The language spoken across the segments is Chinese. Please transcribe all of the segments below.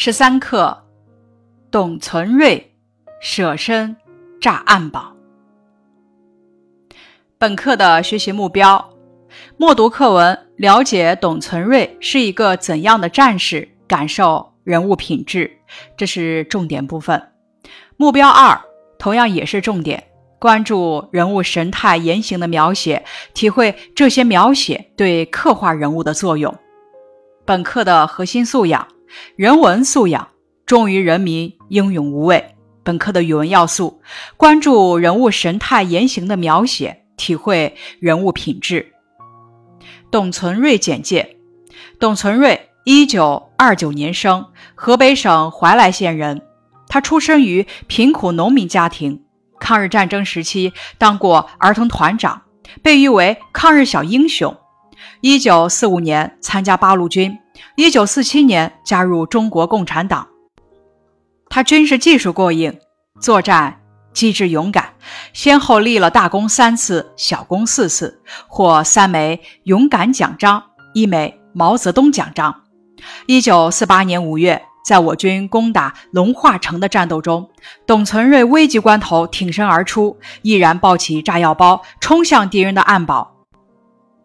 十三课，董存瑞舍身炸暗堡。本课的学习目标：默读课文，了解董存瑞是一个怎样的战士，感受人物品质，这是重点部分。目标二，同样也是重点，关注人物神态言行的描写，体会这些描写对刻画人物的作用。本课的核心素养。人文素养，忠于人民，英勇无畏。本课的语文要素，关注人物神态言行的描写，体会人物品质。董存瑞简介：董存瑞，一九二九年生，河北省怀来县人。他出生于贫苦农民家庭，抗日战争时期当过儿童团长，被誉为抗日小英雄。一九四五年参加八路军。一九四七年加入中国共产党，他军事技术过硬，作战机智勇敢，先后立了大功三次，小功四次，获三枚勇敢奖章，一枚毛泽东奖章。一九四八年五月，在我军攻打龙化城的战斗中，董存瑞危急关头挺身而出，毅然抱起炸药包，冲向敌人的暗堡。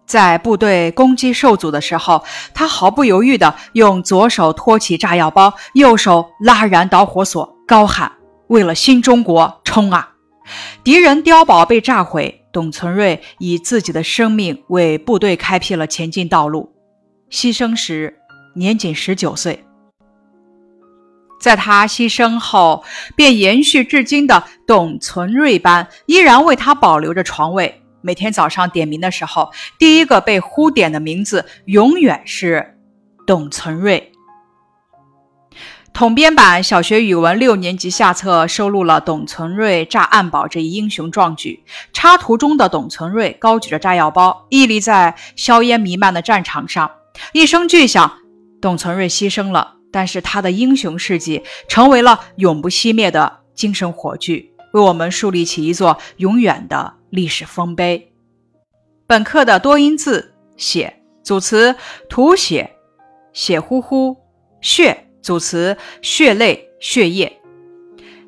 在部队攻击受阻的时候，他毫不犹豫地用左手托起炸药包，右手拉燃导火索，高喊：“为了新中国，冲啊！”敌人碉堡被炸毁，董存瑞以自己的生命为部队开辟了前进道路。牺牲时年仅十九岁。在他牺牲后，便延续至今的董存瑞班依然为他保留着床位。每天早上点名的时候，第一个被呼点的名字永远是董存瑞。统编版小学语文六年级下册收录了董存瑞炸暗堡这一英雄壮举。插图中的董存瑞高举着炸药包，屹立在硝烟弥漫的战场上。一声巨响，董存瑞牺牲了，但是他的英雄事迹成为了永不熄灭的精神火炬，为我们树立起一座永远的。历史丰碑。本课的多音字“血”组词吐血、血呼呼；血组词血泪、血液。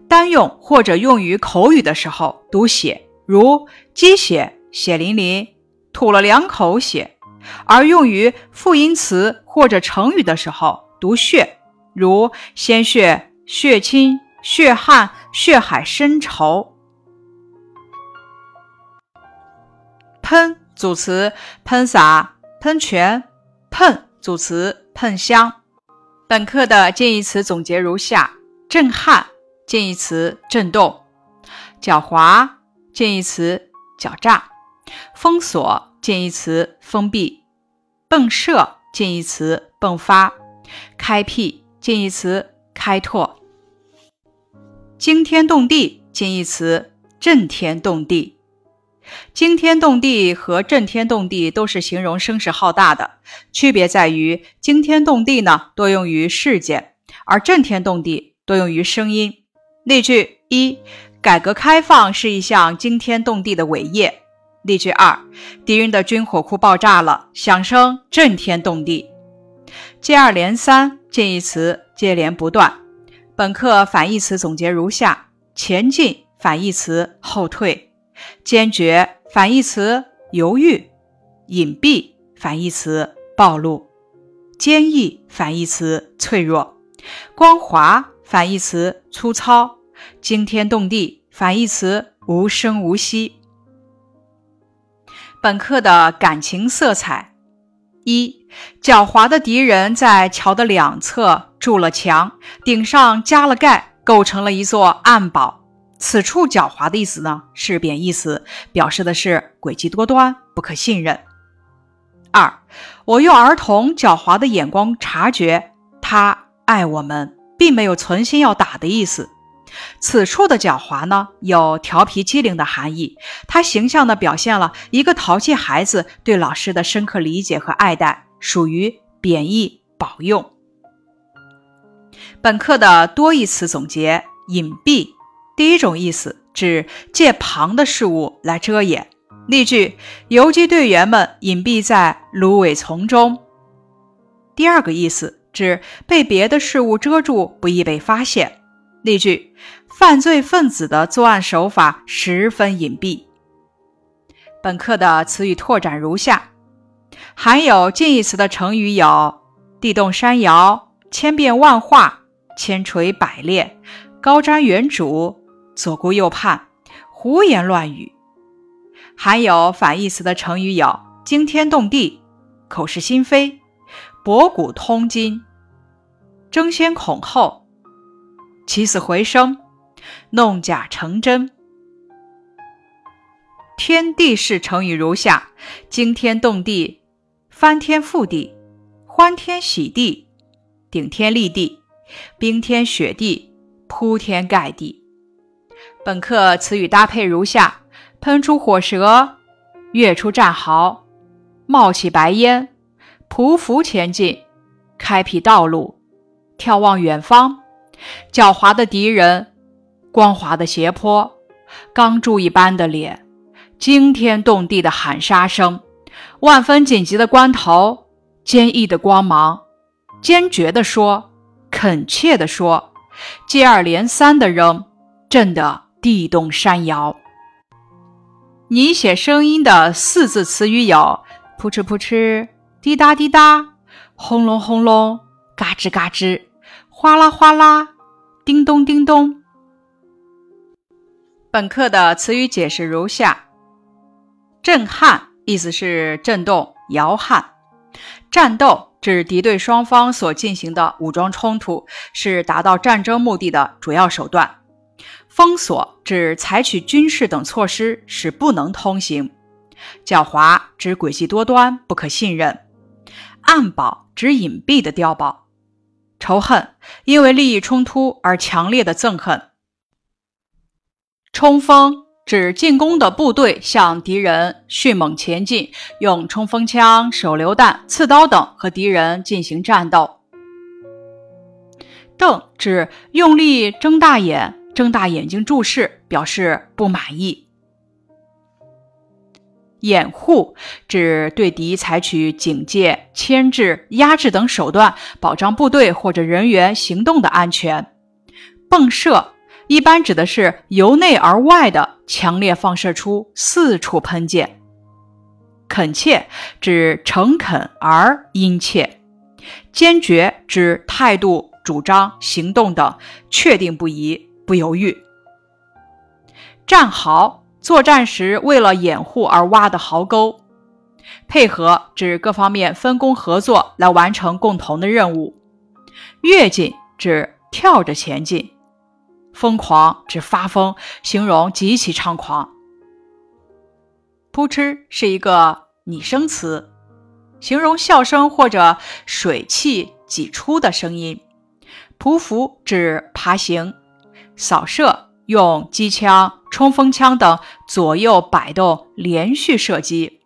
单用或者用于口语的时候读血，如鸡血、血淋淋、吐了两口血；而用于复音词或者成语的时候读血，如鲜血、血亲、血汗、血海深仇。喷组词喷洒、喷泉；喷组词喷香。本课的近义词总结如下：震撼近义词震动；狡猾近义词狡诈；封锁近义词封闭；迸射近义词迸发；开辟近义词开拓；惊天动地近义词震天动地。惊天动地和震天动地都是形容声势浩大的，区别在于惊天动地呢多用于事件，而震天动地多用于声音。例句一：改革开放是一项惊天动地的伟业。例句二：敌人的军火库爆炸了，响声震天动地。接二连三，近义词接连不断。本课反义词总结如下：前进反义词后退。坚决反义词犹豫，隐蔽反义词暴露，坚毅反义词脆弱，光滑反义词粗糙，惊天动地反义词无声无息。本课的感情色彩：一、狡猾的敌人在桥的两侧筑了墙，顶上加了盖，构成了一座暗堡。此处“狡猾”的意思呢，是贬义词，表示的是诡计多端、不可信任。二，我用儿童狡猾的眼光察觉他爱我们，并没有存心要打的意思。此处的“狡猾”呢，有调皮机灵的含义，它形象地表现了一个淘气孩子对老师的深刻理解和爱戴，属于贬义保用。本课的多义词总结：隐蔽。第一种意思指借旁的事物来遮掩。例句：游击队员们隐蔽在芦苇丛中。第二个意思指被别的事物遮住，不易被发现。例句：犯罪分子的作案手法十分隐蔽。本课的词语拓展如下：含有近义词的成语有地动山摇、千变万化、千锤百炼、高瞻远瞩、左顾右盼、胡言乱语。含有反义词的成语有惊天动地、口是心非、博古通今、争先恐后、起死回生、弄假成真。天地式成语如下：惊天动地、翻天覆地、欢天喜地、顶天立地、冰天雪地、铺天盖地。本课词语搭配如下：喷出火舌、跃出战壕、冒起白烟、匍匐前进、开辟道路、眺望远方、狡猾的敌人、光滑的斜坡、钢柱一般的脸。惊天动地的喊杀声，万分紧急的关头，坚毅的光芒，坚决地说，恳切地说，接二连三的扔，震得地动山摇。你写声音的四字词语有：扑哧扑哧，滴答滴答，轰隆轰隆，嘎吱嘎吱，哗啦哗啦，叮咚叮咚。本课的词语解释如下。震撼意思是震动、摇撼。战斗指敌对双方所进行的武装冲突，是达到战争目的的主要手段。封锁指采取军事等措施使不能通行。狡猾指诡计多端、不可信任。暗堡指隐蔽的碉堡。仇恨因为利益冲突而强烈的憎恨。冲锋。指进攻的部队向敌人迅猛前进，用冲锋枪、手榴弹、刺刀等和敌人进行战斗。瞪指用力睁大眼、睁大眼睛注视，表示不满意。掩护指对敌采取警戒、牵制、压制等手段，保障部队或者人员行动的安全。迸射。一般指的是由内而外的强烈放射出四处喷溅。恳切指诚恳而殷切，坚决指态度、主张、行动等确定不移、不犹豫。战壕作战时为了掩护而挖的壕沟。配合指各方面分工合作来完成共同的任务。跃进指跳着前进。疯狂指发疯，形容极其猖狂。扑哧是一个拟声词，形容笑声或者水汽挤出的声音。匍匐指爬行。扫射用机枪、冲锋枪等左右摆动，连续射击。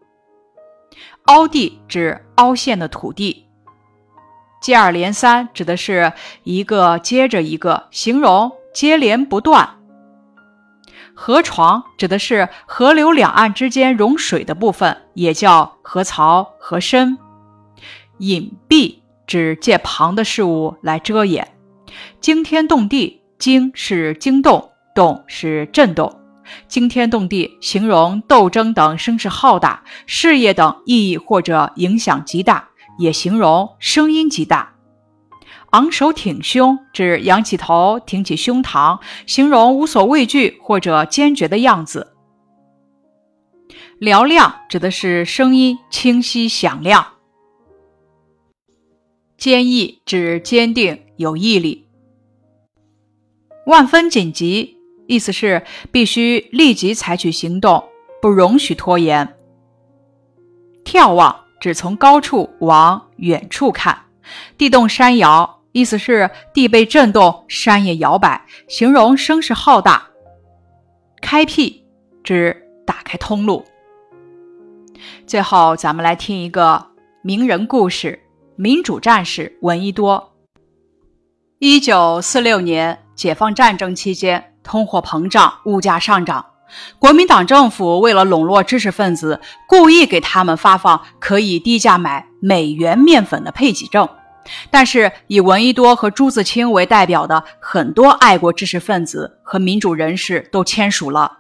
凹地指凹陷的土地。接二连三指的是一个接着一个，形容。接连不断。河床指的是河流两岸之间融水的部分，也叫河槽、河身。隐蔽指借旁的事物来遮掩。惊天动地，惊是惊动，动是震动。惊天动地形容斗争等声势浩大，事业等意义或者影响极大，也形容声音极大。昂首挺胸指仰起头、挺起胸膛，形容无所畏惧或者坚决的样子。嘹亮指的是声音清晰响亮。坚毅指坚定有毅力。万分紧急意思是必须立即采取行动，不容许拖延。眺望指从高处往远处看。地动山摇。意思是地被震动，山也摇摆，形容声势浩大。开辟指打开通路。最后，咱们来听一个名人故事：民主战士闻一多。一九四六年解放战争期间，通货膨胀，物价上涨，国民党政府为了笼络知识分子，故意给他们发放可以低价买美元面粉的配给证。但是以闻一多和朱自清为代表的很多爱国知识分子和民主人士都签署了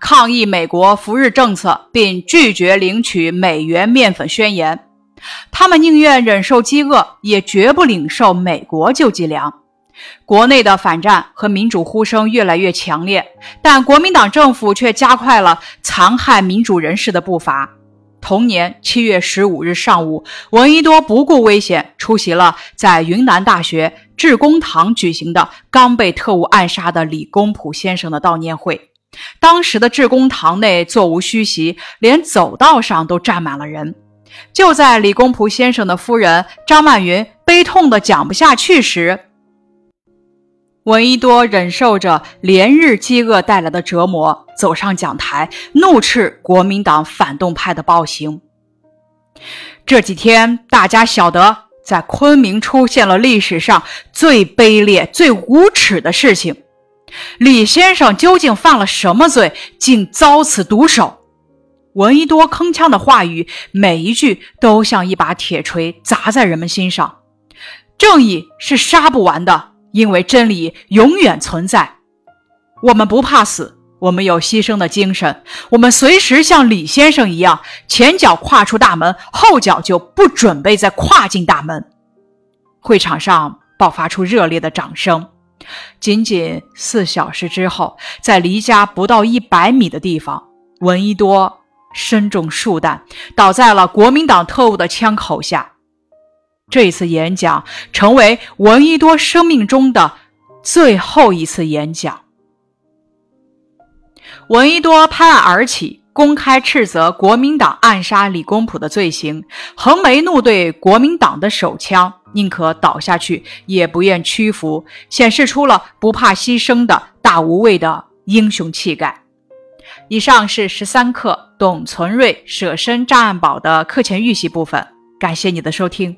抗议美国扶日政策，并拒绝领取美元面粉宣言。他们宁愿忍受饥饿，也绝不领受美国救济粮。国内的反战和民主呼声越来越强烈，但国民党政府却加快了残害民主人士的步伐。同年七月十五日上午，闻一多不顾危险出席了在云南大学致公堂举行的刚被特务暗杀的李公朴先生的悼念会。当时的致公堂内座无虚席，连走道上都站满了人。就在李公朴先生的夫人张曼云悲痛的讲不下去时，闻一多忍受着连日饥饿带来的折磨，走上讲台，怒斥国民党反动派的暴行。这几天，大家晓得，在昆明出现了历史上最卑劣、最无耻的事情。李先生究竟犯了什么罪，竟遭此毒手？闻一多铿锵的话语，每一句都像一把铁锤砸在人们心上。正义是杀不完的。因为真理永远存在，我们不怕死，我们有牺牲的精神，我们随时像李先生一样，前脚跨出大门，后脚就不准备再跨进大门。会场上爆发出热烈的掌声。仅仅四小时之后，在离家不到一百米的地方，闻一多身中数弹，倒在了国民党特务的枪口下。这一次演讲成为闻一多生命中的最后一次演讲。闻一多拍案而起，公开斥责国民党暗杀李公朴的罪行，横眉怒对国民党的手枪，宁可倒下去也不愿屈服，显示出了不怕牺牲的大无畏的英雄气概。以上是十三课董存瑞舍身炸暗堡的课前预习部分，感谢你的收听。